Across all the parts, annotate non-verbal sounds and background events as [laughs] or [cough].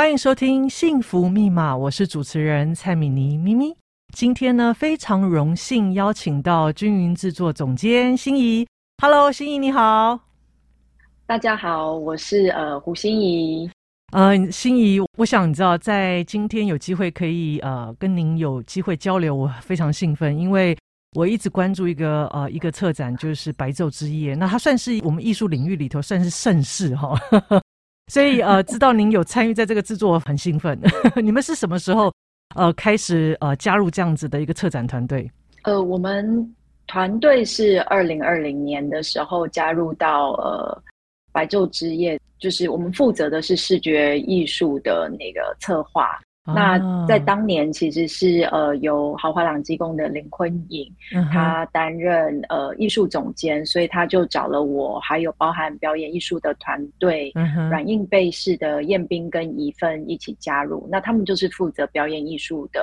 欢迎收听《幸福密码》，我是主持人蔡米妮咪咪。今天呢，非常荣幸邀请到均匀制作总监心怡。Hello，心怡你好。大家好，我是呃胡心怡。呃，心怡，我想你知道，在今天有机会可以呃跟您有机会交流，我非常兴奋，因为我一直关注一个呃一个策展，就是白昼之夜。那它算是我们艺术领域里头算是盛事哈。所以呃，知道您有参与在这个制作，很兴奋。[laughs] 你们是什么时候呃开始呃加入这样子的一个策展团队？呃，我们团队是二零二零年的时候加入到呃白昼之夜，就是我们负责的是视觉艺术的那个策划。那在当年，其实是呃由豪华朗机工的林坤颖，他担任呃艺术总监，所以他就找了我，还有包含表演艺术的团队，软硬背式的彦斌跟怡芬一起加入。那他们就是负责表演艺术的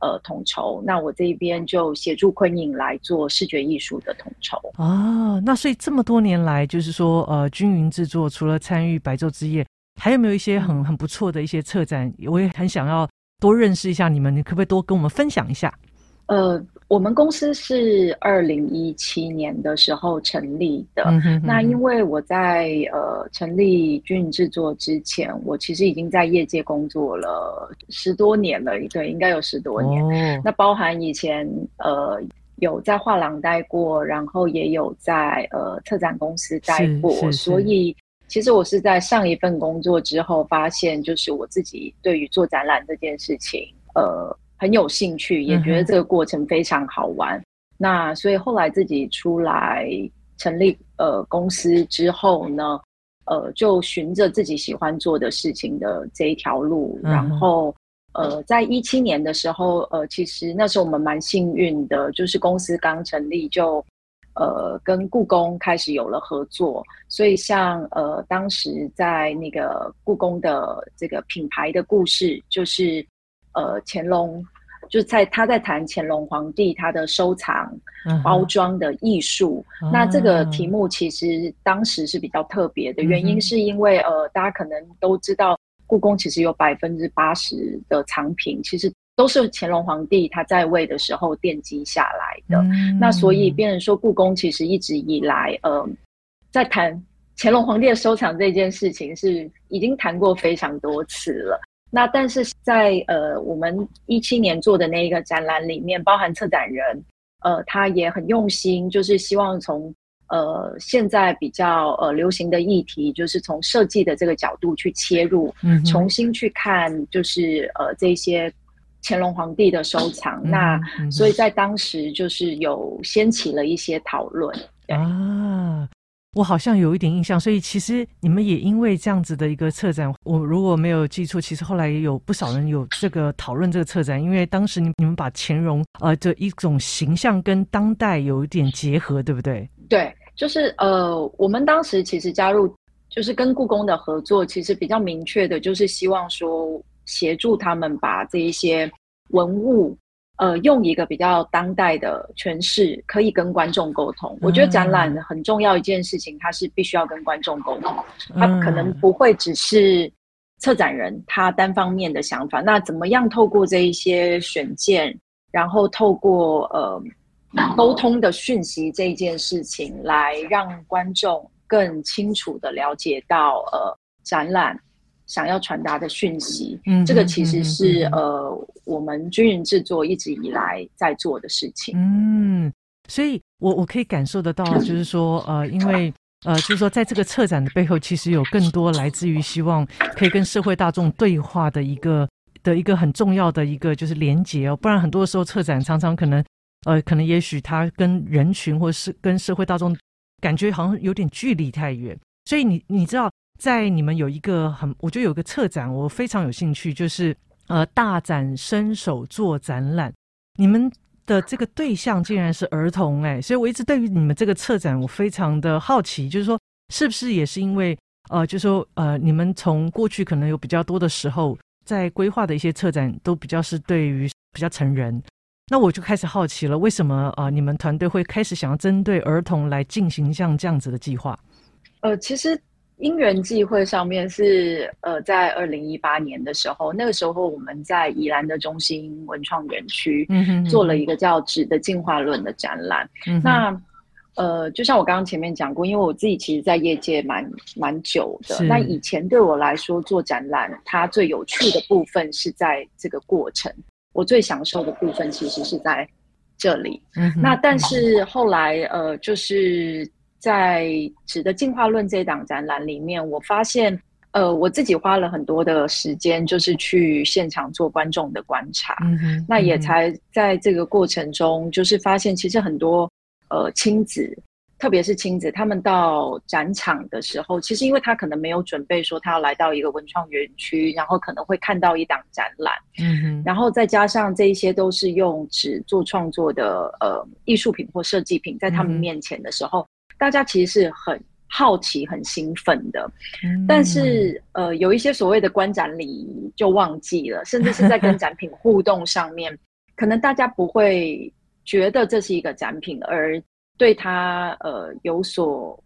呃统筹，那我这边就协助坤颖来做视觉艺术的统筹。啊，那所以这么多年来，就是说呃均匀制作除了参与白昼之夜。还有没有一些很很不错的一些策展？我也很想要多认识一下你们，你可不可以多跟我们分享一下？呃，我们公司是二零一七年的时候成立的。嗯、哼哼，那因为我在呃成立均匀制作之前，我其实已经在业界工作了十多年了，对，应该有十多年。哦、那包含以前呃有在画廊待过，然后也有在呃策展公司待过，所以。其实我是在上一份工作之后发现，就是我自己对于做展览这件事情，呃，很有兴趣，也觉得这个过程非常好玩。嗯、那所以后来自己出来成立呃公司之后呢，呃，就循着自己喜欢做的事情的这一条路，嗯、然后呃，在一七年的时候，呃，其实那时候我们蛮幸运的，就是公司刚成立就。呃，跟故宫开始有了合作，所以像呃，当时在那个故宫的这个品牌的故事，就是呃，乾隆就在他在谈乾隆皇帝他的收藏包装的艺术。Uh huh. 那这个题目其实当时是比较特别的，原因是因为呃，大家可能都知道，故宫其实有百分之八十的藏品，其实。都是乾隆皇帝他在位的时候奠基下来的，嗯、那所以变成说故宫其实一直以来，呃，在谈乾隆皇帝的收藏这件事情是已经谈过非常多次了。那但是在呃我们一七年做的那一个展览里面，包含策展人，呃，他也很用心，就是希望从呃现在比较呃流行的议题，就是从设计的这个角度去切入，嗯、重新去看，就是呃这些。乾隆皇帝的收藏，嗯、那、嗯、所以在当时就是有掀起了一些讨论啊。我好像有一点印象，所以其实你们也因为这样子的一个策展，我如果没有记错，其实后来也有不少人有这个讨论这个策展，因为当时你你们把乾隆呃的一种形象跟当代有一点结合，对不对？对，就是呃，我们当时其实加入就是跟故宫的合作，其实比较明确的就是希望说。协助他们把这一些文物，呃，用一个比较当代的诠释，可以跟观众沟通。我觉得展览很重要一件事情，它是必须要跟观众沟通，它可能不会只是策展人他单方面的想法。那怎么样透过这一些选件，然后透过呃沟通的讯息这一件事情，来让观众更清楚的了解到呃展览。想要传达的讯息，嗯，这个其实是、嗯、呃，我们军人制作一直以来在做的事情。嗯，所以我我可以感受得到，就是说，呃，因为呃，就是说，在这个策展的背后，其实有更多来自于希望可以跟社会大众对话的一个的一个很重要的一个就是连接哦。不然很多时候策展常常可能呃，可能也许他跟人群或是跟社会大众感觉好像有点距离太远。所以你你知道。在你们有一个很，我觉得有个策展，我非常有兴趣，就是呃，大展身手做展览。你们的这个对象竟然是儿童哎，所以我一直对于你们这个策展我非常的好奇，就是说是不是也是因为呃，就是说呃，你们从过去可能有比较多的时候在规划的一些策展都比较是对于比较成人，那我就开始好奇了，为什么啊、呃，你们团队会开始想要针对儿童来进行像这样子的计划？呃，其实。因缘际会上面是呃，在二零一八年的时候，那个时候我们在宜兰的中心文创园区做了一个叫《纸的进化论》的展览。嗯、那呃，就像我刚刚前面讲过，因为我自己其实，在业界蛮蛮久的。是那以前对我来说，做展览它最有趣的部分是在这个过程，我最享受的部分其实是在这里。嗯、那但是后来呃，就是。在《纸的进化论》这一档展览里面，我发现，呃，我自己花了很多的时间，就是去现场做观众的观察。嗯哼，那也才在这个过程中，就是发现其实很多呃亲子，特别是亲子，他们到展场的时候，其实因为他可能没有准备说他要来到一个文创园区，然后可能会看到一档展览。嗯哼，然后再加上这一些都是用纸做创作的呃艺术品或设计品，在他们面前的时候。嗯大家其实是很好奇、很兴奋的，嗯、但是呃，有一些所谓的观展礼仪就忘记了，甚至是在跟展品互动上面，可能大家不会觉得这是一个展品，而对它呃有所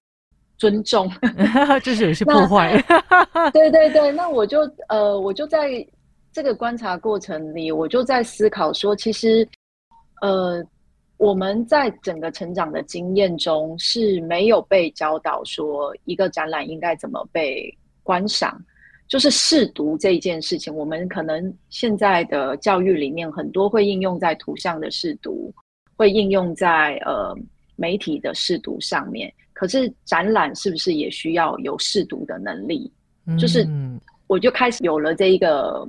尊重，[laughs] 就是有些破坏。[laughs] [laughs] 对对对，那我就呃，我就在这个观察过程里，我就在思考说，其实呃。我们在整个成长的经验中是没有被教导说一个展览应该怎么被观赏，就是试读这一件事情。我们可能现在的教育里面很多会应用在图像的试读，会应用在呃媒体的试读上面。可是展览是不是也需要有试读的能力？就是我就开始有了这一个。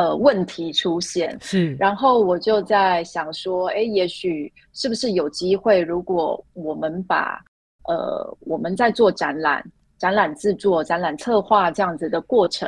呃，问题出现是，然后我就在想说，哎，也许是不是有机会，如果我们把呃我们在做展览、展览制作、展览策划这样子的过程，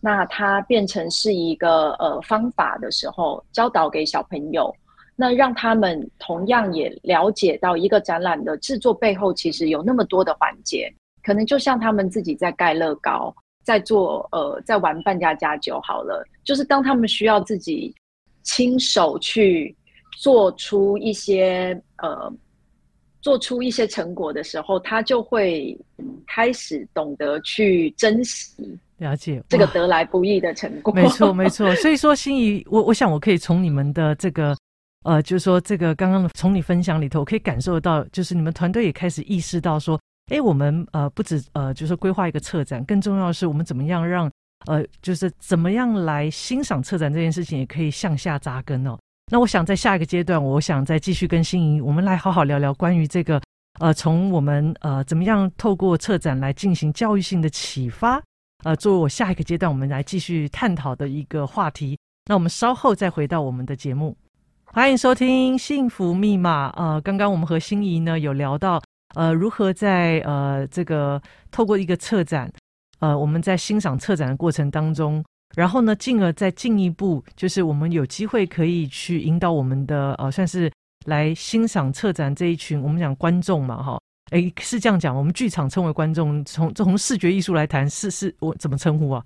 那它变成是一个呃方法的时候，教导给小朋友，那让他们同样也了解到一个展览的制作背后，其实有那么多的环节，可能就像他们自己在盖乐高。在做呃，在玩扮家家酒好了，就是当他们需要自己亲手去做出一些呃，做出一些成果的时候，他就会开始懂得去珍惜、了解这个得来不易的成果。没错，[laughs] 没错。所以说，心仪，我我想我可以从你们的这个呃，就是说这个刚刚从你分享里头，我可以感受到，就是你们团队也开始意识到说。哎，我们呃不止呃，就是规划一个策展，更重要的是我们怎么样让呃，就是怎么样来欣赏策展这件事情，也可以向下扎根哦。那我想在下一个阶段，我想再继续跟心怡，我们来好好聊聊关于这个呃，从我们呃怎么样透过策展来进行教育性的启发，呃，作为我下一个阶段我们来继续探讨的一个话题。那我们稍后再回到我们的节目，欢迎收听《幸福密码》。呃，刚刚我们和心怡呢有聊到。呃，如何在呃这个透过一个策展，呃，我们在欣赏策展的过程当中，然后呢，进而再进一步，就是我们有机会可以去引导我们的呃，算是来欣赏策展这一群我们讲观众嘛，哈，诶，是这样讲，我们剧场称为观众，从从视觉艺术来谈，是是我怎么称呼啊？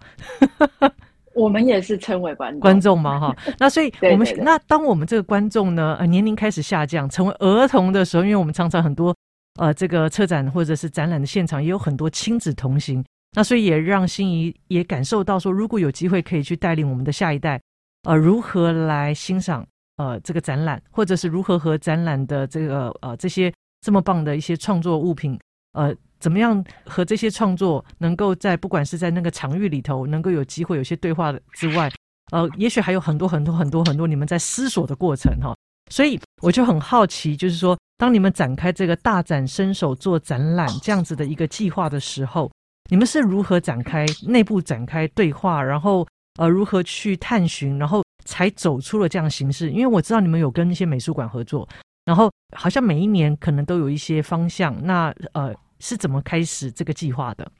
[laughs] 我们也是称为观众观众嘛，哈，[laughs] 那所以我们那当我们这个观众呢，呃，年龄开始下降，成为儿童的时候，因为我们常常很多。呃，这个策展或者是展览的现场也有很多亲子同行，那所以也让心怡也感受到说，如果有机会可以去带领我们的下一代，呃，如何来欣赏呃这个展览，或者是如何和展览的这个呃这些这么棒的一些创作物品，呃，怎么样和这些创作能够在不管是在那个场域里头能够有机会有些对话之外，呃，也许还有很多很多很多很多你们在思索的过程哈、所以我就很好奇，就是说。当你们展开这个大展身手做展览这样子的一个计划的时候，你们是如何展开内部展开对话，然后呃如何去探寻，然后才走出了这样形式？因为我知道你们有跟一些美术馆合作，然后好像每一年可能都有一些方向。那呃是怎么开始这个计划的？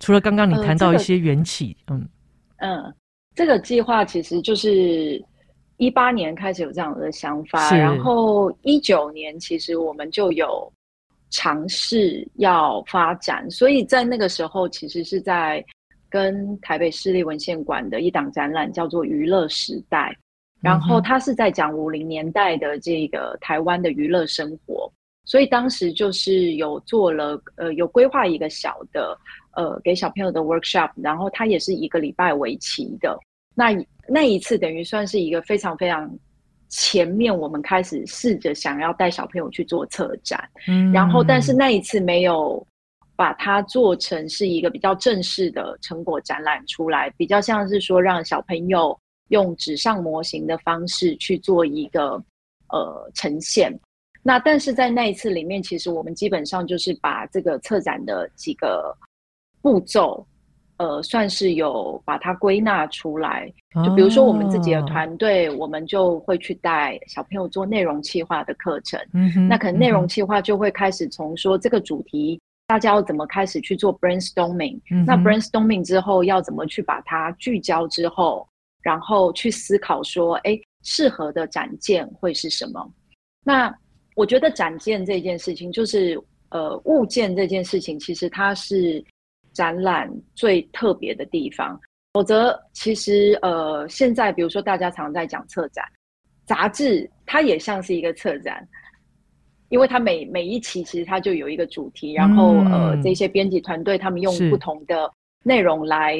除了刚刚你谈到一些缘起，嗯嗯，这个计划其实就是。一八年开始有这样的想法，然后一九年其实我们就有尝试要发展，所以在那个时候其实是在跟台北市立文献馆的一档展览叫做《娱乐时代》，然后它是在讲五零年代的这个台湾的娱乐生活，所以当时就是有做了呃有规划一个小的呃给小朋友的 workshop，然后它也是一个礼拜为期的。那那一次等于算是一个非常非常前面，我们开始试着想要带小朋友去做策展，嗯，然后但是那一次没有把它做成是一个比较正式的成果展览出来，比较像是说让小朋友用纸上模型的方式去做一个呃呈现。那但是在那一次里面，其实我们基本上就是把这个策展的几个步骤，呃，算是有把它归纳出来。就比如说我们自己的团队，我们就会去带小朋友做内容企划的课程。嗯哼。那可能内容企划就会开始从说这个主题，大家要怎么开始去做 brainstorming。嗯。那 brainstorming 之后要怎么去把它聚焦之后，然后去思考说，哎，适合的展件会是什么？那我觉得展件这件事情，就是呃物件这件事情，其实它是展览最特别的地方。否则，其实呃现在比如说大家常在讲策展，杂志它也像是一个策展，因为它每每一期其实它就有一个主题，然后呃这些编辑团队他们用不同的内容来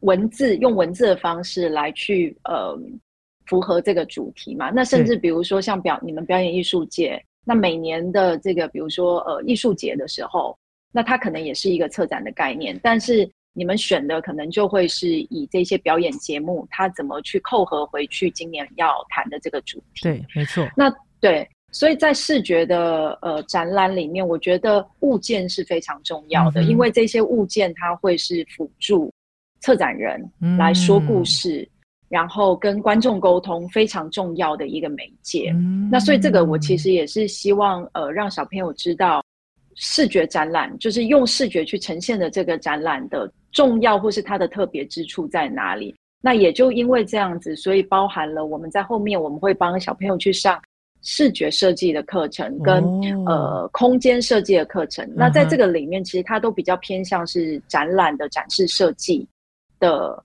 文字，用文字的方式来去呃。符合这个主题嘛？那甚至比如说像表你们表演艺术界，那每年的这个比如说呃艺术节的时候，那它可能也是一个策展的概念，但是你们选的可能就会是以这些表演节目，它怎么去扣合回去今年要谈的这个主题。对，没错。那对，所以在视觉的呃展览里面，我觉得物件是非常重要的，嗯、因为这些物件它会是辅助策展人来说故事。嗯然后跟观众沟通非常重要的一个媒介，嗯、那所以这个我其实也是希望呃让小朋友知道，视觉展览就是用视觉去呈现的这个展览的重要或是它的特别之处在哪里。那也就因为这样子，所以包含了我们在后面我们会帮小朋友去上视觉设计的课程跟、哦、呃空间设计的课程。那在这个里面，其实它都比较偏向是展览的展示设计的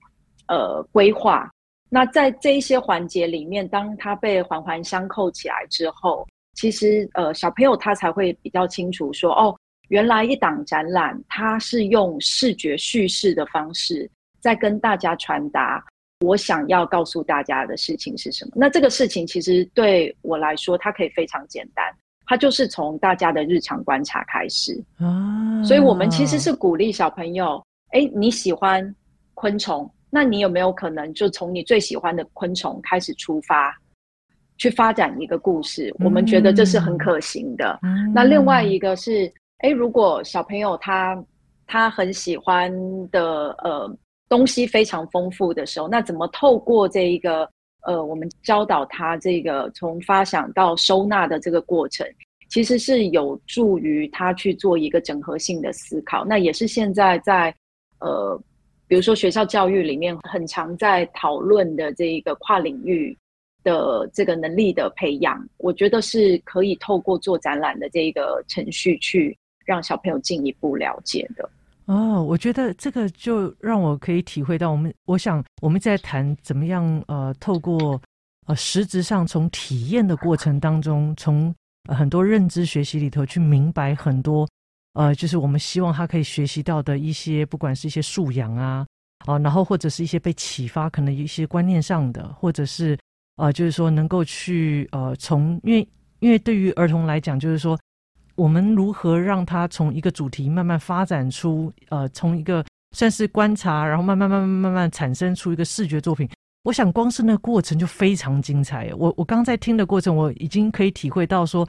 呃规划。那在这一些环节里面，当它被环环相扣起来之后，其实呃小朋友他才会比较清楚说，哦，原来一档展览它是用视觉叙事的方式在跟大家传达我想要告诉大家的事情是什么。那这个事情其实对我来说，它可以非常简单，它就是从大家的日常观察开始啊。所以我们其实是鼓励小朋友，哎，你喜欢昆虫。那你有没有可能就从你最喜欢的昆虫开始出发，去发展一个故事？我们觉得这是很可行的。嗯、那另外一个是，诶，如果小朋友他他很喜欢的呃东西非常丰富的时候，那怎么透过这一个呃我们教导他这个从发想到收纳的这个过程，其实是有助于他去做一个整合性的思考。那也是现在在呃。比如说，学校教育里面很常在讨论的这一个跨领域的这个能力的培养，我觉得是可以透过做展览的这一个程序去让小朋友进一步了解的。哦，我觉得这个就让我可以体会到，我们我想我们在谈怎么样呃，透过呃实质上从体验的过程当中，从很多认知学习里头去明白很多。呃，就是我们希望他可以学习到的一些，不管是一些素养啊，啊，然后或者是一些被启发，可能一些观念上的，或者是呃，就是说能够去呃，从因为因为对于儿童来讲，就是说我们如何让他从一个主题慢慢发展出呃，从一个算是观察，然后慢慢慢慢慢慢产生出一个视觉作品。我想光是那个过程就非常精彩。我我刚在听的过程，我已经可以体会到说。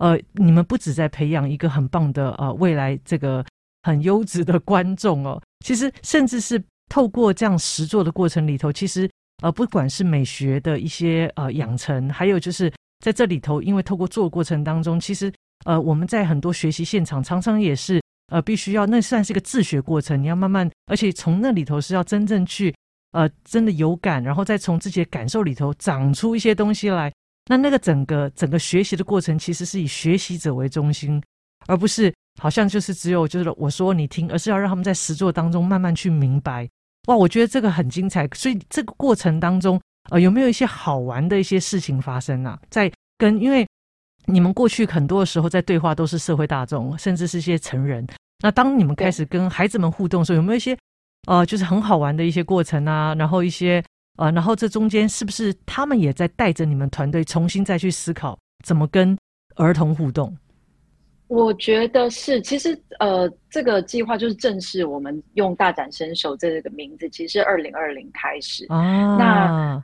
呃，你们不止在培养一个很棒的呃未来这个很优质的观众哦，其实甚至是透过这样实作的过程里头，其实呃不管是美学的一些呃养成，还有就是在这里头，因为透过做过程当中，其实呃我们在很多学习现场常常也是呃必须要那算是一个自学过程，你要慢慢，而且从那里头是要真正去呃真的有感，然后再从自己的感受里头长出一些东西来。那那个整个整个学习的过程，其实是以学习者为中心，而不是好像就是只有就是我说你听，而是要让他们在实作当中慢慢去明白。哇，我觉得这个很精彩。所以这个过程当中，呃，有没有一些好玩的一些事情发生啊？在跟因为你们过去很多的时候在对话都是社会大众，甚至是一些成人。那当你们开始跟孩子们互动的时候，有没有一些呃，就是很好玩的一些过程啊？然后一些呃，然后这中间是不是他们也在带着你们团队重新再去思考怎么跟儿童互动？我觉得是，其实呃，这个计划就是正式我们用“大展身手”这个名字，其实是二零二零开始啊。那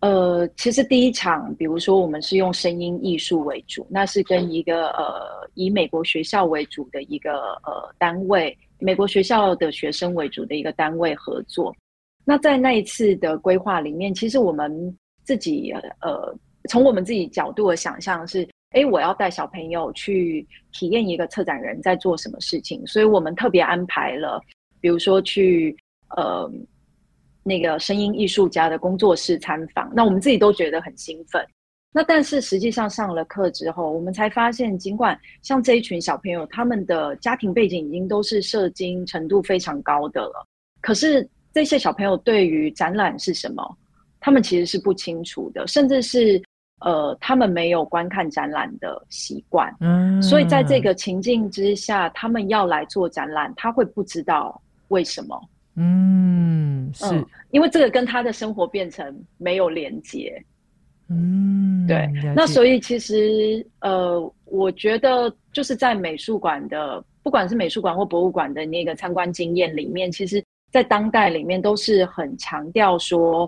呃，其实第一场，比如说我们是用声音艺术为主，那是跟一个呃以美国学校为主的一个呃单位，美国学校的学生为主的一个单位合作。那在那一次的规划里面，其实我们自己呃，从我们自己角度的想象是。哎，我要带小朋友去体验一个策展人在做什么事情，所以我们特别安排了，比如说去呃那个声音艺术家的工作室参访，那我们自己都觉得很兴奋。那但是实际上上了课之后，我们才发现，尽管像这一群小朋友，他们的家庭背景已经都是社经程度非常高的了，可是这些小朋友对于展览是什么，他们其实是不清楚的，甚至是。呃，他们没有观看展览的习惯，嗯，所以在这个情境之下，他们要来做展览，他会不知道为什么，嗯，是、嗯、因为这个跟他的生活变成没有连接，嗯，对，那所以其实呃，我觉得就是在美术馆的，不管是美术馆或博物馆的那个参观经验里面，其实，在当代里面都是很强调说，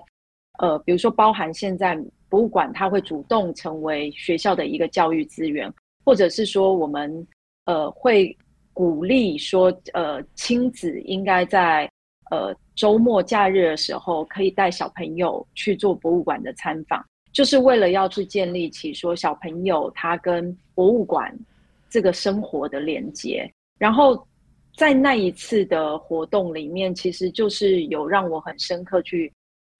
呃，比如说包含现在。博物馆它会主动成为学校的一个教育资源，或者是说我们呃会鼓励说呃亲子应该在呃周末假日的时候可以带小朋友去做博物馆的参访，就是为了要去建立起说小朋友他跟博物馆这个生活的连接。然后在那一次的活动里面，其实就是有让我很深刻去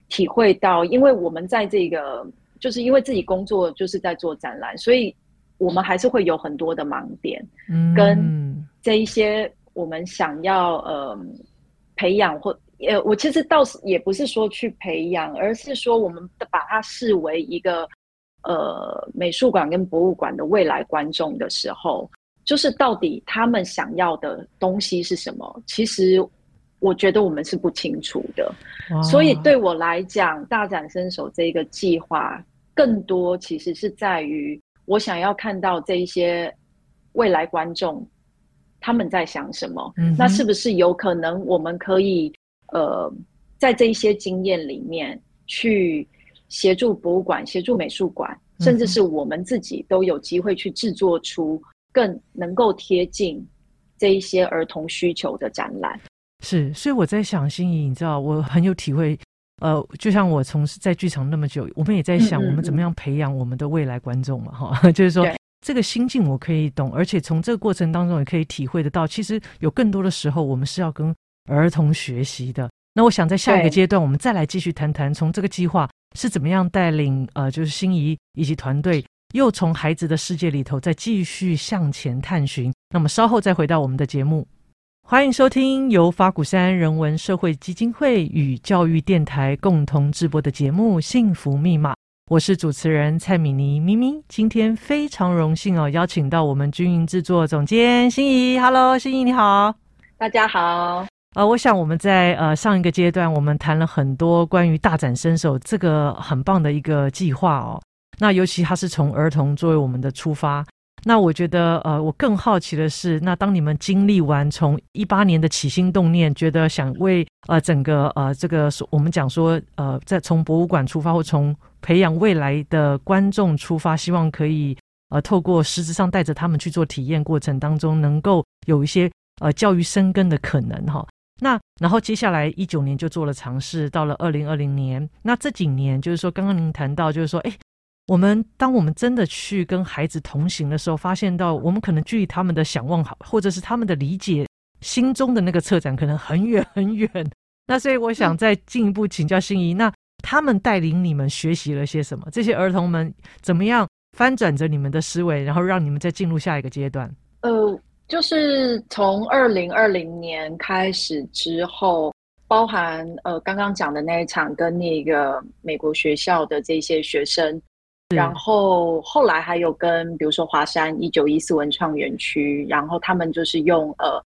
体会到，因为我们在这个。就是因为自己工作就是在做展览，所以我们还是会有很多的盲点，嗯，跟这一些我们想要呃培养或呃，我其实倒是也不是说去培养，而是说我们把它视为一个呃美术馆跟博物馆的未来观众的时候，就是到底他们想要的东西是什么？其实我觉得我们是不清楚的，所以对我来讲，大展身手这个计划。更多其实是在于我想要看到这一些未来观众他们在想什么，嗯，那是不是有可能我们可以呃在这一些经验里面去协助博物馆、协助美术馆，甚至是我们自己都有机会去制作出更能够贴近这一些儿童需求的展览。是，所以我在想，心仪，你知道，我很有体会。呃，就像我从事在剧场那么久，我们也在想，我们怎么样培养我们的未来观众嘛？哈、嗯嗯，就是说这个心境我可以懂，而且从这个过程当中也可以体会得到，其实有更多的时候我们是要跟儿童学习的。那我想在下一个阶段，我们再来继续谈谈，从这个计划是怎么样带领呃，就是心仪以及团队，又从孩子的世界里头再继续向前探寻。那么稍后再回到我们的节目。欢迎收听由法鼓山人文社会基金会与教育电台共同制播的节目《幸福密码》，我是主持人蔡米妮咪咪。今天非常荣幸哦，邀请到我们军营制作总监心怡。Hello，心怡你好，大家好。呃，我想我们在呃上一个阶段，我们谈了很多关于大展身手这个很棒的一个计划哦。那尤其它是从儿童作为我们的出发。那我觉得，呃，我更好奇的是，那当你们经历完从一八年的起心动念，觉得想为呃整个呃这个我们讲说，呃，在从博物馆出发或从培养未来的观众出发，希望可以呃透过实质上带着他们去做体验过程当中，能够有一些呃教育生根的可能哈。那然后接下来一九年就做了尝试，到了二零二零年，那这几年就是说，刚刚您谈到就是说，哎。我们当我们真的去跟孩子同行的时候，发现到我们可能距离他们的想望好，或者是他们的理解心中的那个策展可能很远很远。那所以我想再进一步请教心怡，那他们带领你们学习了些什么？这些儿童们怎么样翻转着你们的思维，然后让你们再进入下一个阶段？呃，就是从二零二零年开始之后，包含呃刚刚讲的那一场跟那个美国学校的这些学生。然后后来还有跟比如说华山一九一四文创园区，然后他们就是用呃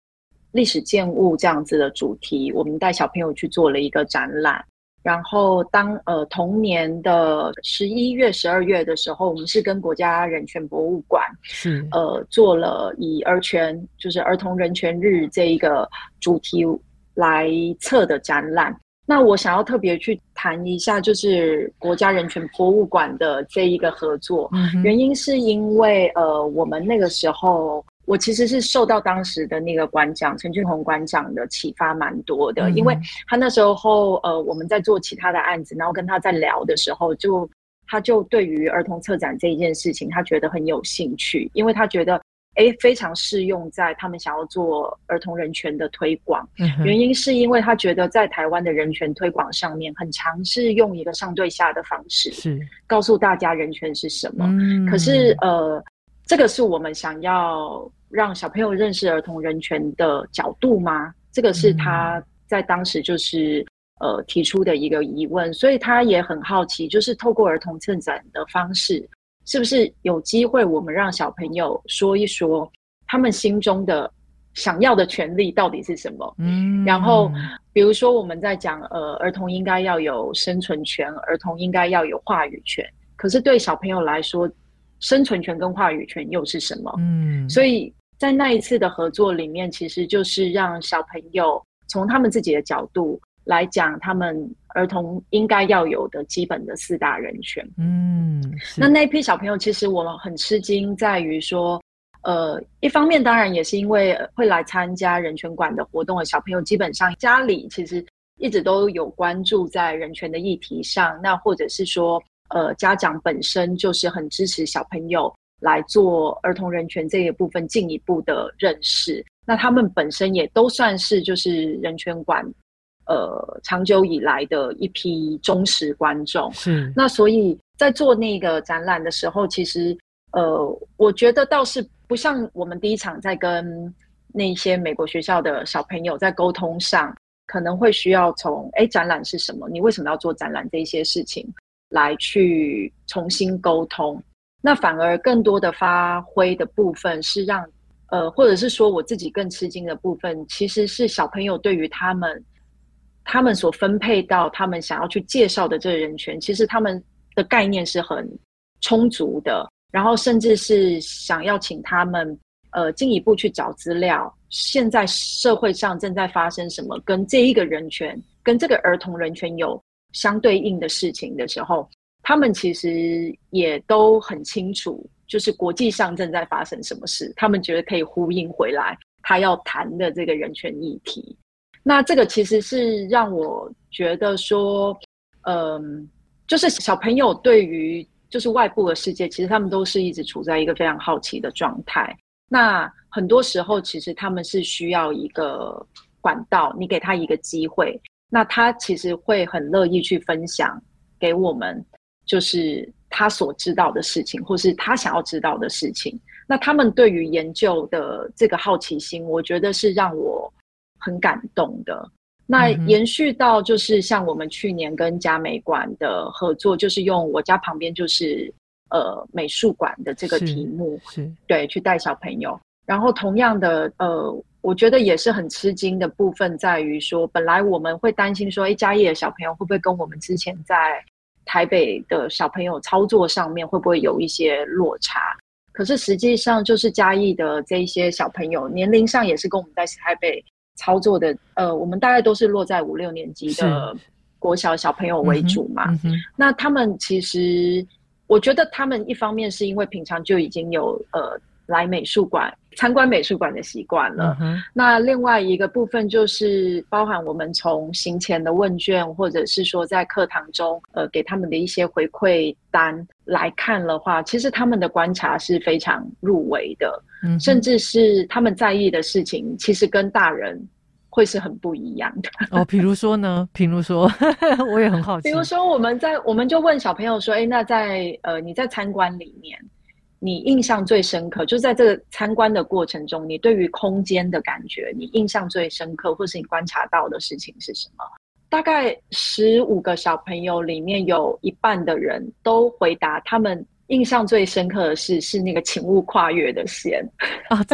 历史建物这样子的主题，我们带小朋友去做了一个展览。然后当呃同年的十一月、十二月的时候，我们是跟国家人权博物馆是呃做了以儿权就是儿童人权日这一个主题来测的展览。那我想要特别去谈一下，就是国家人权博物馆的这一个合作，嗯、原因是因为呃我们那个时候。我其实是受到当时的那个馆长陈俊宏馆长的启发蛮多的，嗯、因为他那时候呃我们在做其他的案子，然后跟他在聊的时候，就他就对于儿童策展这一件事情，他觉得很有兴趣，因为他觉得诶非常适用在他们想要做儿童人权的推广。嗯、原因是因为他觉得在台湾的人权推广上面，很常是用一个上对下的方式，是告诉大家人权是什么。嗯、可是呃。这个是我们想要让小朋友认识儿童人权的角度吗？这个是他在当时就是呃提出的一个疑问，所以他也很好奇，就是透过儿童策展的方式，是不是有机会我们让小朋友说一说他们心中的想要的权利到底是什么？嗯，然后比如说我们在讲呃儿童应该要有生存权，儿童应该要有话语权，可是对小朋友来说。生存权跟话语权又是什么？嗯，所以在那一次的合作里面，其实就是让小朋友从他们自己的角度来讲，他们儿童应该要有的基本的四大人权。嗯，那那一批小朋友，其实我们很吃惊，在于说，呃，一方面当然也是因为会来参加人权馆的活动的小朋友，基本上家里其实一直都有关注在人权的议题上，那或者是说。呃，家长本身就是很支持小朋友来做儿童人权这一部分进一步的认识。那他们本身也都算是就是人权馆呃长久以来的一批忠实观众。是。那所以在做那个展览的时候，其实呃，我觉得倒是不像我们第一场在跟那些美国学校的小朋友在沟通上，可能会需要从哎展览是什么？你为什么要做展览这一些事情？来去重新沟通，那反而更多的发挥的部分是让，呃，或者是说我自己更吃惊的部分，其实是小朋友对于他们，他们所分配到他们想要去介绍的这个人权，其实他们的概念是很充足的，然后甚至是想要请他们，呃，进一步去找资料，现在社会上正在发生什么，跟这一个人权，跟这个儿童人权有。相对应的事情的时候，他们其实也都很清楚，就是国际上正在发生什么事，他们觉得可以呼应回来他要谈的这个人权议题。那这个其实是让我觉得说，嗯，就是小朋友对于就是外部的世界，其实他们都是一直处在一个非常好奇的状态。那很多时候，其实他们是需要一个管道，你给他一个机会。那他其实会很乐意去分享给我们，就是他所知道的事情，或是他想要知道的事情。那他们对于研究的这个好奇心，我觉得是让我很感动的。那延续到就是像我们去年跟嘉美馆的合作，就是用我家旁边就是呃美术馆的这个题目，是，是对，去带小朋友。然后同样的呃。我觉得也是很吃惊的部分，在于说，本来我们会担心说，哎，嘉义的小朋友会不会跟我们之前在台北的小朋友操作上面会不会有一些落差？可是实际上，就是嘉义的这一些小朋友年龄上也是跟我们在台北操作的，呃，我们大概都是落在五六年级的国小小朋友为主嘛。嗯嗯、那他们其实，我觉得他们一方面是因为平常就已经有呃来美术馆。参观美术馆的习惯了。Uh. 那另外一个部分就是包含我们从行前的问卷，或者是说在课堂中，呃，给他们的一些回馈单来看的话，其实他们的观察是非常入围的，uh. 甚至是他们在意的事情，其实跟大人会是很不一样的。哦，比如说呢？比如说，[laughs] 我也很好奇。比如说，我们在我们就问小朋友说：“哎，那在呃你在参观里面。”你印象最深刻，就在这个参观的过程中，你对于空间的感觉，你印象最深刻，或是你观察到的事情是什么？大概十五个小朋友里面有一半的人都回答，他们印象最深刻的是是那个请勿跨越的线啊，[laughs]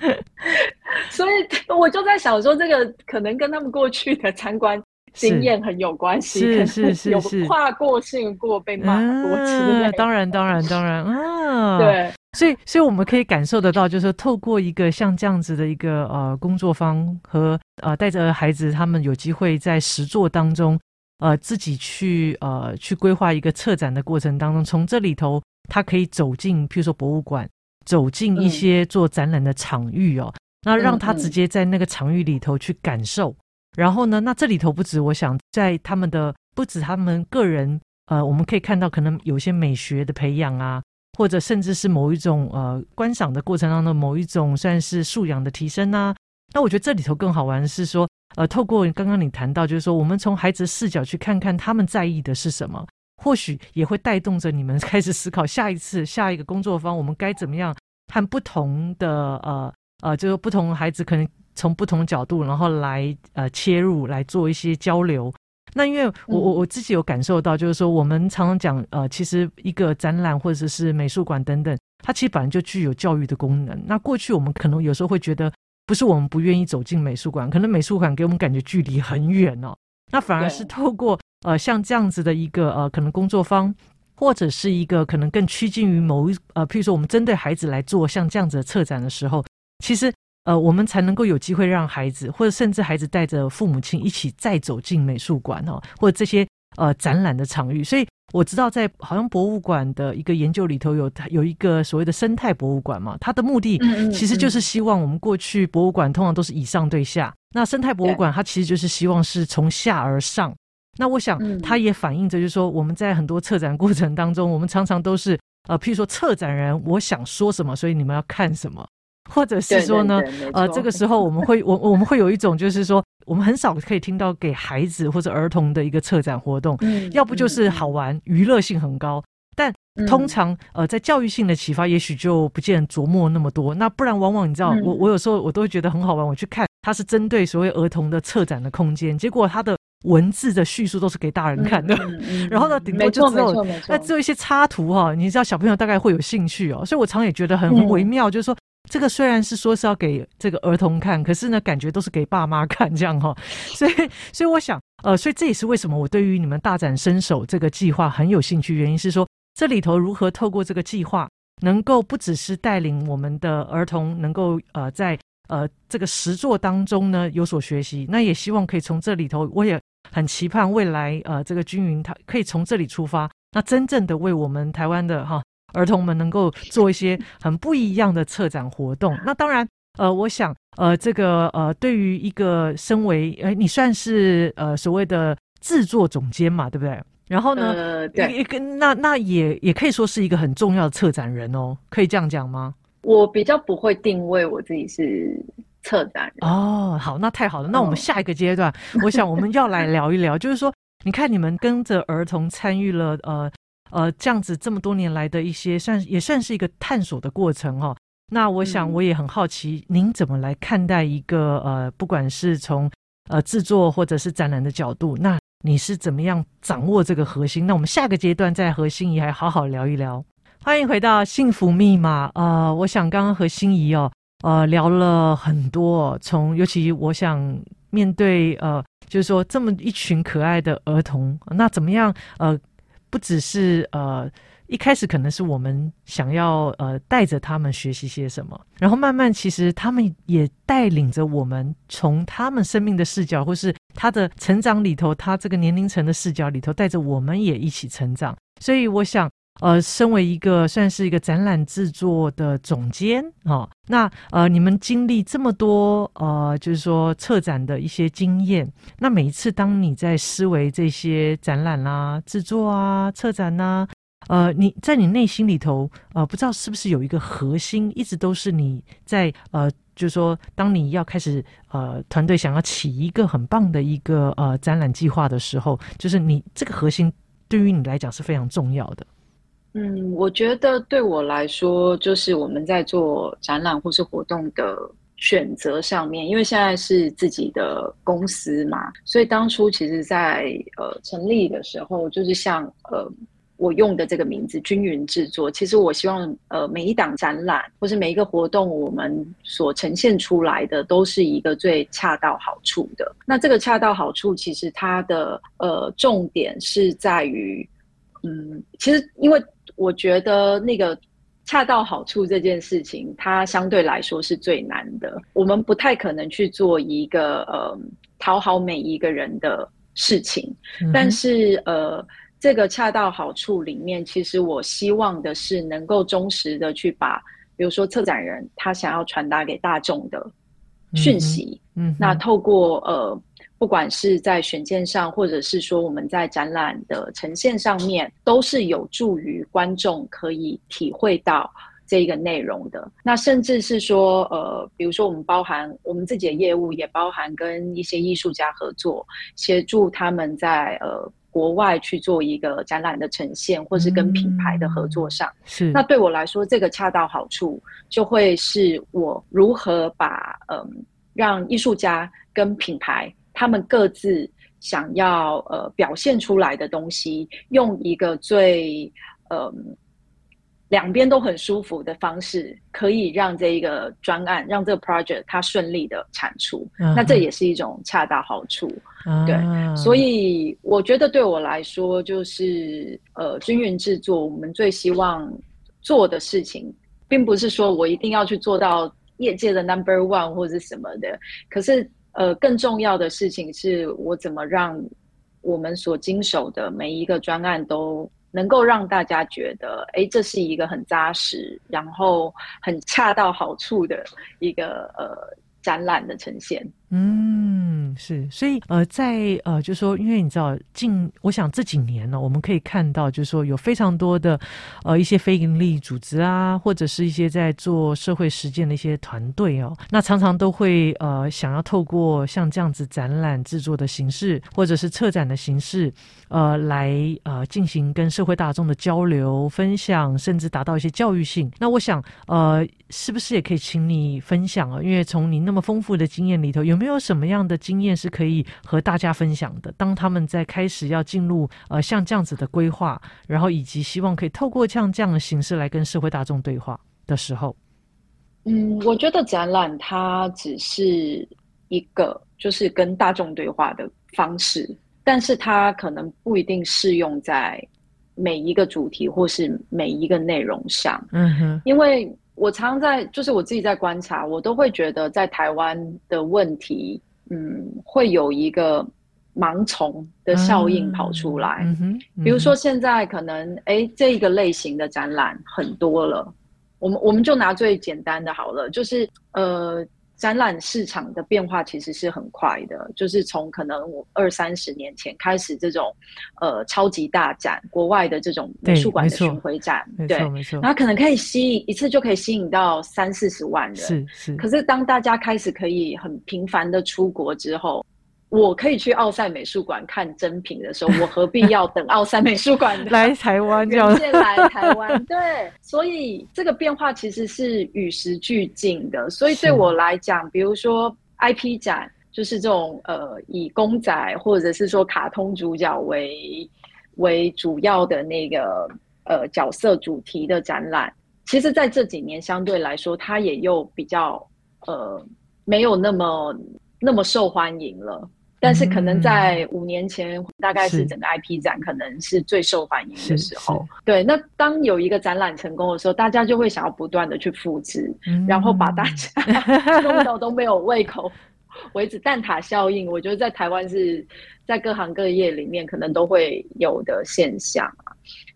[laughs] 所以我就在想说，这个可能跟他们过去的参观经验很有关系，是是是是，有跨过性过被骂过之类的，当然当然当然。啊，[laughs] 对。所以，所以我们可以感受得到，就是，透过一个像这样子的一个呃工作坊和呃带着孩子，他们有机会在实作当中，呃自己去呃去规划一个策展的过程当中，从这里头他可以走进，譬如说博物馆，走进一些做展览的场域哦，嗯、那让他直接在那个场域里头去感受。然后呢，那这里头不止，我想在他们的不止他们个人，呃，我们可以看到可能有些美学的培养啊。或者甚至是某一种呃观赏的过程当中的，某一种算是素养的提升啊。那我觉得这里头更好玩的是说，呃，透过刚刚你谈到，就是说我们从孩子视角去看看他们在意的是什么，或许也会带动着你们开始思考下一次下一个工作坊，我们该怎么样和不同的呃呃，就是不同孩子可能从不同角度，然后来呃切入来做一些交流。那因为我我我自己有感受到，就是说我们常常讲，呃，其实一个展览或者是美术馆等等，它其实本来就具有教育的功能。那过去我们可能有时候会觉得，不是我们不愿意走进美术馆，可能美术馆给我们感觉距离很远哦。那反而是透过呃像这样子的一个呃可能工作坊，或者是一个可能更趋近于某一呃，譬如说我们针对孩子来做像这样子的策展的时候，其实。呃，我们才能够有机会让孩子，或者甚至孩子带着父母亲一起再走进美术馆哦，或者这些呃展览的场域。所以我知道，在好像博物馆的一个研究里头有有一个所谓的生态博物馆嘛，它的目的其实就是希望我们过去博物馆通常都是以上对下，那生态博物馆它其实就是希望是从下而上。那我想它也反映着，就是说我们在很多策展过程当中，我们常常都是呃，譬如说策展人我想说什么，所以你们要看什么。或者是说呢，呃，这个时候我们会，我我们会有一种，就是说，我们很少可以听到给孩子或者儿童的一个策展活动，嗯，要不就是好玩，娱乐性很高，但通常呃，在教育性的启发，也许就不见琢磨那么多。那不然，往往你知道，我我有时候我都会觉得很好玩，我去看，它是针对所谓儿童的策展的空间，结果它的文字的叙述都是给大人看的，然后呢，顶多就只有那只有一些插图哈，你知道小朋友大概会有兴趣哦，所以我常也觉得很微妙，就是说。这个虽然是说是要给这个儿童看，可是呢，感觉都是给爸妈看这样哈、哦，[laughs] 所以，所以我想，呃，所以这也是为什么我对于你们大展身手这个计划很有兴趣，原因是说这里头如何透过这个计划，能够不只是带领我们的儿童能够呃在呃这个实作当中呢有所学习，那也希望可以从这里头，我也很期盼未来呃这个均匀它可以从这里出发，那真正的为我们台湾的哈。儿童们能够做一些很不一样的策展活动。[laughs] 那当然，呃，我想，呃，这个，呃，对于一个身为，呃，你算是呃所谓的制作总监嘛，对不对？然后呢，呃，对，那那也也可以说是一个很重要的策展人哦，可以这样讲吗？我比较不会定位我自己是策展人。哦，好，那太好了。那我们下一个阶段，哦，我想我们要来聊一聊，就是说，你看你们跟着儿童参与了，呃。呃，这样子这么多年来的一些算也算是一个探索的过程哈、哦。那我想我也很好奇，您怎么来看待一个呃，不管是从呃制作或者是展览的角度，那你是怎么样掌握这个核心？那我们下个阶段再和心怡还好好聊一聊。欢迎回到幸福密码。呃，我想刚刚和心怡哦，呃，聊了很多，从尤其我想面对呃，就是说这么一群可爱的儿童，那怎么样呃？不只是呃，一开始可能是我们想要呃带着他们学习些什么，然后慢慢其实他们也带领着我们从他们生命的视角，或是他的成长里头，他这个年龄层的视角里头，带着我们也一起成长。所以我想。呃，身为一个算是一个展览制作的总监哦，那呃，你们经历这么多呃，就是说策展的一些经验，那每一次当你在思维这些展览啦、啊、制作啊、策展呐、呃，你在你内心里头呃，不知道是不是有一个核心，一直都是你在呃，就是说，当你要开始呃，团队想要起一个很棒的一个呃展览计划的时候，就是你这个核心对于你来讲是非常重要的。嗯，我觉得对我来说，就是我们在做展览或是活动的选择上面，因为现在是自己的公司嘛，所以当初其实在，呃成立的时候，就是像呃我用的这个名字“均匀制作”，其实我希望，呃，每一档展览或是每一个活动，我们所呈现出来的都是一个最恰到好处的。那这个恰到好处，其实它的呃重点是在于，嗯，其实因为我觉得那个恰到好处这件事情，它相对来说是最难的。我们不太可能去做一个呃讨好每一个人的事情，嗯、但是呃。这个恰到好处里面，其实我希望的是能够忠实的去把，比如说策展人他想要传达给大众的讯息，嗯，嗯，那透过呃，不管是在选件上，或者是说我们在展览的呈现上面，都是有助于观众可以体会到这一个内容的。那甚至是说，呃，比如说我们包含我们自己的业务，也包含跟一些艺术家合作，协助他们在呃。国外去做一个展览的呈现，或是跟品牌的合作上，嗯、是那对我来说，这个恰到好处就会是我如何把嗯让艺术家跟品牌他们各自想要呃表现出来的东西，用一个最呃两边都很舒服的方式，可以让这一个专案让这个 project 它顺利的产出，嗯、那这也是一种恰到好处。对，啊、所以我觉得对我来说，就是呃，均匀制作，我们最希望做的事情，并不是说我一定要去做到业界的 number one 或者什么的。可是，呃，更重要的事情是我怎么让我们所经手的每一个专案都能够让大家觉得，哎，这是一个很扎实，然后很恰到好处的一个呃展览的呈现。嗯，是，所以呃，在呃，就说，因为你知道，近我想这几年呢，我们可以看到，就是说，有非常多的呃一些非营利组织啊，或者是一些在做社会实践的一些团队哦，那常常都会呃想要透过像这样子展览制作的形式，或者是策展的形式，呃，来呃进行跟社会大众的交流分享，甚至达到一些教育性。那我想呃，是不是也可以请你分享啊？因为从你那么丰富的经验里头有。有没有什么样的经验是可以和大家分享的？当他们在开始要进入呃像这样子的规划，然后以及希望可以透过像这样的形式来跟社会大众对话的时候，嗯，我觉得展览它只是一个就是跟大众对话的方式，但是它可能不一定适用在每一个主题或是每一个内容上。嗯哼，因为。我常常在，就是我自己在观察，我都会觉得在台湾的问题，嗯，会有一个盲从的效应跑出来。嗯嗯嗯、比如说现在可能，哎，这一个类型的展览很多了，我们我们就拿最简单的好了，就是呃。展览市场的变化其实是很快的，就是从可能我二三十年前开始，这种呃超级大展，国外的这种美术馆的巡回展，对，对，没错，然后可能可以吸引一次就可以吸引到三四十万人，是是。可是当大家开始可以很频繁的出国之后。我可以去奥赛美术馆看真品的时候，我何必要等奥赛美术馆来台湾？[laughs] 这样来台湾，对，所以这个变化其实是与时俱进的。所以对我来讲，比如说 IP 展，就是这种呃以公仔或者是说卡通主角为为主要的那个呃角色主题的展览，其实在这几年相对来说，它也又比较呃没有那么那么受欢迎了。但是可能在五年前，嗯、大概是整个 IP 展可能是最受欢迎的时候。对，那当有一个展览成功的时候，大家就会想要不断的去复制，嗯、然后把大家 [laughs] 弄到都没有胃口为止。蛋塔效应，我觉得在台湾是在各行各业里面可能都会有的现象。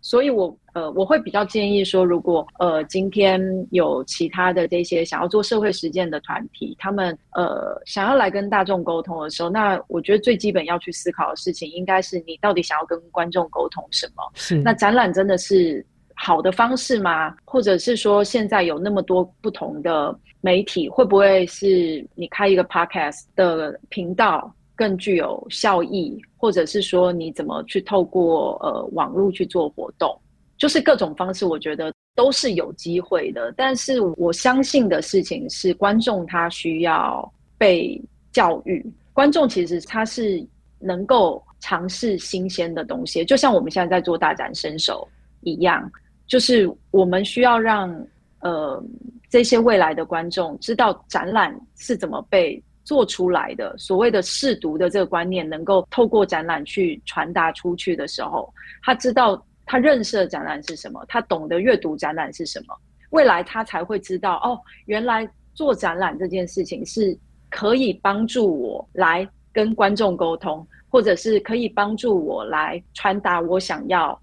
所以我呃我会比较建议说，如果呃今天有其他的这些想要做社会实践的团体，他们呃想要来跟大众沟通的时候，那我觉得最基本要去思考的事情，应该是你到底想要跟观众沟通什么？是那展览真的是好的方式吗？或者是说现在有那么多不同的媒体，会不会是你开一个 podcast 的频道？更具有效益，或者是说你怎么去透过呃网络去做活动，就是各种方式，我觉得都是有机会的。但是我相信的事情是，观众他需要被教育，观众其实他是能够尝试新鲜的东西，就像我们现在在做大展身手。一样，就是我们需要让呃这些未来的观众知道展览是怎么被做出来的。所谓的试读的这个观念，能够透过展览去传达出去的时候，他知道他认识的展览是什么，他懂得阅读展览是什么，未来他才会知道哦，原来做展览这件事情是可以帮助我来跟观众沟通。或者是可以帮助我来传达我想要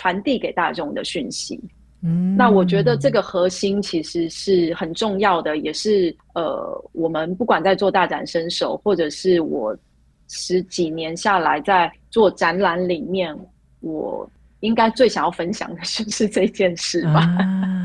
传递给大众的讯息。嗯，那我觉得这个核心其实是很重要的，也是呃，我们不管在做大展身手，或者是我十几年下来在做展览里面，我应该最想要分享的就是这件事吧。啊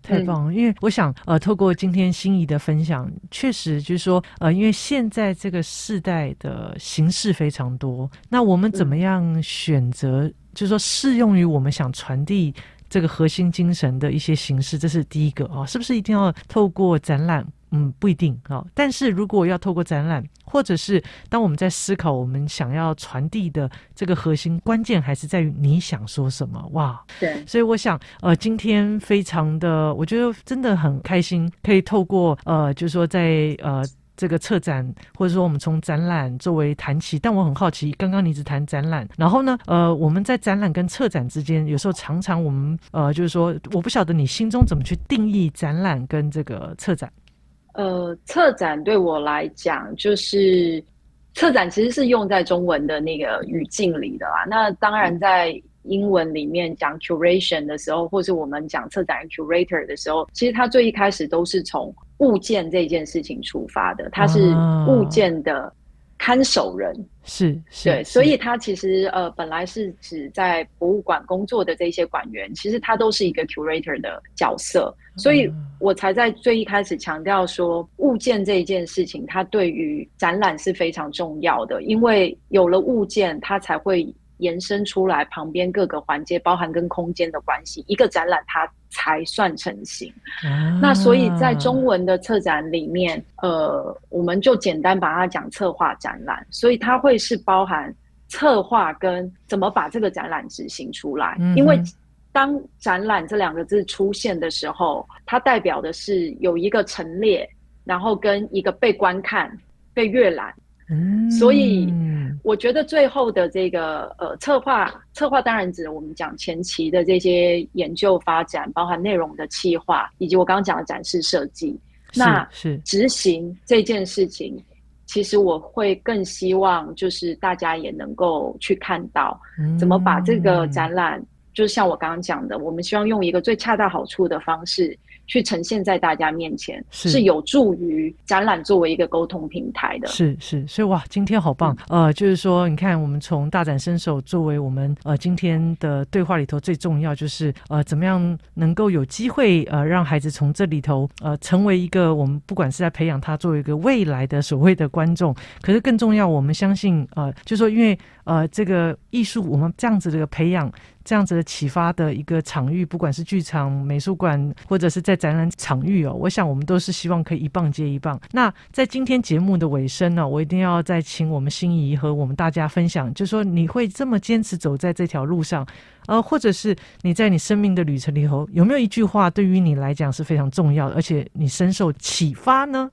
太棒了，因为我想，呃，透过今天心仪的分享，确实就是说，呃，因为现在这个世代的形式非常多，那我们怎么样选择，就是说适用于我们想传递这个核心精神的一些形式，这是第一个啊，是不是一定要透过展览？嗯，不一定啊。但是如果要透过展览，或者是当我们在思考我们想要传递的这个核心，关键还是在于你想说什么。哇，对。所以我想，呃，今天非常的，我觉得真的很开心，可以透过呃，就是说在呃这个策展，或者说我们从展览作为谈起。但我很好奇，刚刚你只谈展览，然后呢，呃，我们在展览跟策展之间，有时候常常我们呃，就是说，我不晓得你心中怎么去定义展览跟这个策展。呃，策展对我来讲，就是策展其实是用在中文的那个语境里的啦。那当然，在英文里面讲 curation 的时候，或是我们讲策展 curator 的时候，其实它最一开始都是从物件这件事情出发的，他是物件的看守人。是，是，对，所以他其实呃，本来是指在博物馆工作的这些馆员，其实他都是一个 curator 的角色，所以我才在最一开始强调说，物件这一件事情，它对于展览是非常重要的，因为有了物件，它才会。延伸出来旁边各个环节，包含跟空间的关系，一个展览它才算成型。啊、那所以在中文的策展里面，呃，我们就简单把它讲策划展览，所以它会是包含策划跟怎么把这个展览执行出来。嗯、因为当展览这两个字出现的时候，它代表的是有一个陈列，然后跟一个被观看、被阅览。嗯，所以。我觉得最后的这个呃策划，策划当然指我们讲前期的这些研究发展，包含内容的企划，以及我刚刚讲的展示设计。那是执行这件事情，其实我会更希望就是大家也能够去看到，怎么把这个展览，就是像我刚刚讲的，我们希望用一个最恰到好处的方式。去呈现在大家面前，是，是有助于展览作为一个沟通平台的。是是，所以哇，今天好棒，嗯、呃，就是说，你看，我们从大展身手作为我们呃今天的对话里头最重要，就是呃怎么样能够有机会呃让孩子从这里头呃成为一个我们不管是在培养他作为一个未来的所谓的观众，可是更重要，我们相信呃就是说因为呃这个艺术我们这样子的培养。这样子的启发的一个场域，不管是剧场、美术馆，或者是在展览场域哦，我想我们都是希望可以一棒接一棒。那在今天节目的尾声呢，我一定要再请我们心仪和我们大家分享，就是说你会这么坚持走在这条路上，呃，或者是你在你生命的旅程里头，有没有一句话对于你来讲是非常重要的，而且你深受启发呢？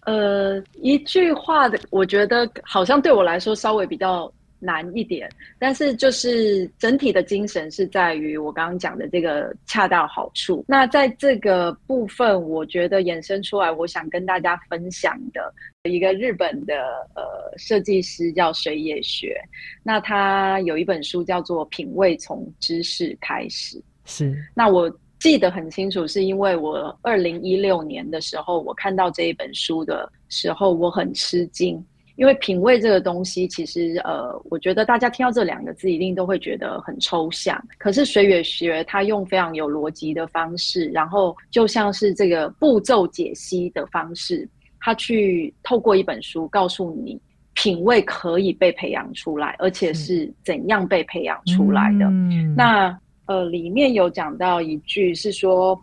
呃，一句话的，我觉得好像对我来说稍微比较。难一点，但是就是整体的精神是在于我刚刚讲的这个恰到好处。那在这个部分，我觉得衍生出来，我想跟大家分享的一个日本的呃设计师叫水野学，那他有一本书叫做《品味从知识开始》。是，那我记得很清楚，是因为我二零一六年的时候，我看到这一本书的时候，我很吃惊。因为品味这个东西，其实呃，我觉得大家听到这两个字，一定都会觉得很抽象。可是水野学他用非常有逻辑的方式，然后就像是这个步骤解析的方式，他去透过一本书告诉你，品味可以被培养出来，而且是怎样被培养出来的。嗯、那呃，里面有讲到一句是说，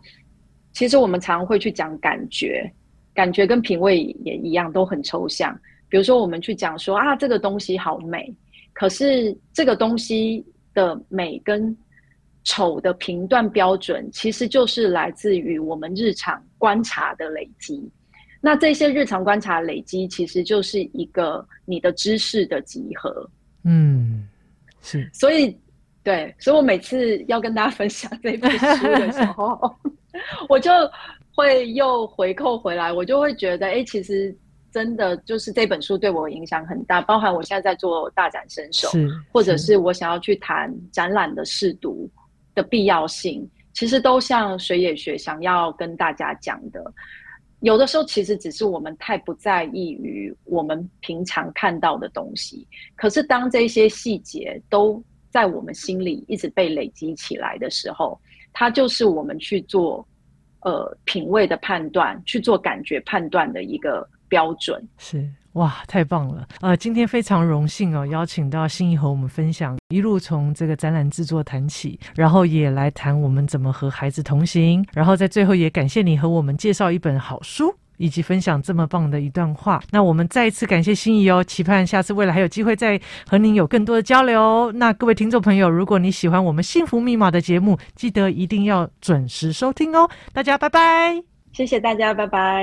其实我们常会去讲感觉，感觉跟品味也一样，都很抽象。比如说，我们去讲说啊，这个东西好美，可是这个东西的美跟丑的评断标准，其实就是来自于我们日常观察的累积。那这些日常观察累积，其实就是一个你的知识的集合。嗯，是。所以，对，所以我每次要跟大家分享这本书的时候，[laughs] 我就会又回扣回来，我就会觉得，哎，其实真的就是这本书对我影响很大，包含我现在在做大展身手，或者是我想要去谈展览的试读的必要性，其实都像水野学想要跟大家讲的。有的时候，其实只是我们太不在意于我们平常看到的东西。可是，当这些细节都在我们心里一直被累积起来的时候，它就是我们去做呃品味的判断、去做感觉判断的一个标准。是。哇，太棒了！呃，今天非常荣幸哦，邀请到心仪和我们分享一路从这个展览制作谈起，然后也来谈我们怎么和孩子同行，然后在最后也感谢你和我们介绍一本好书，以及分享这么棒的一段话。那我们再一次感谢心仪哦，期盼下次未来还有机会再和您有更多的交流。那各位听众朋友，如果你喜欢我们幸福密码的节目，记得一定要准时收听哦。大家拜拜，谢谢大家，拜拜。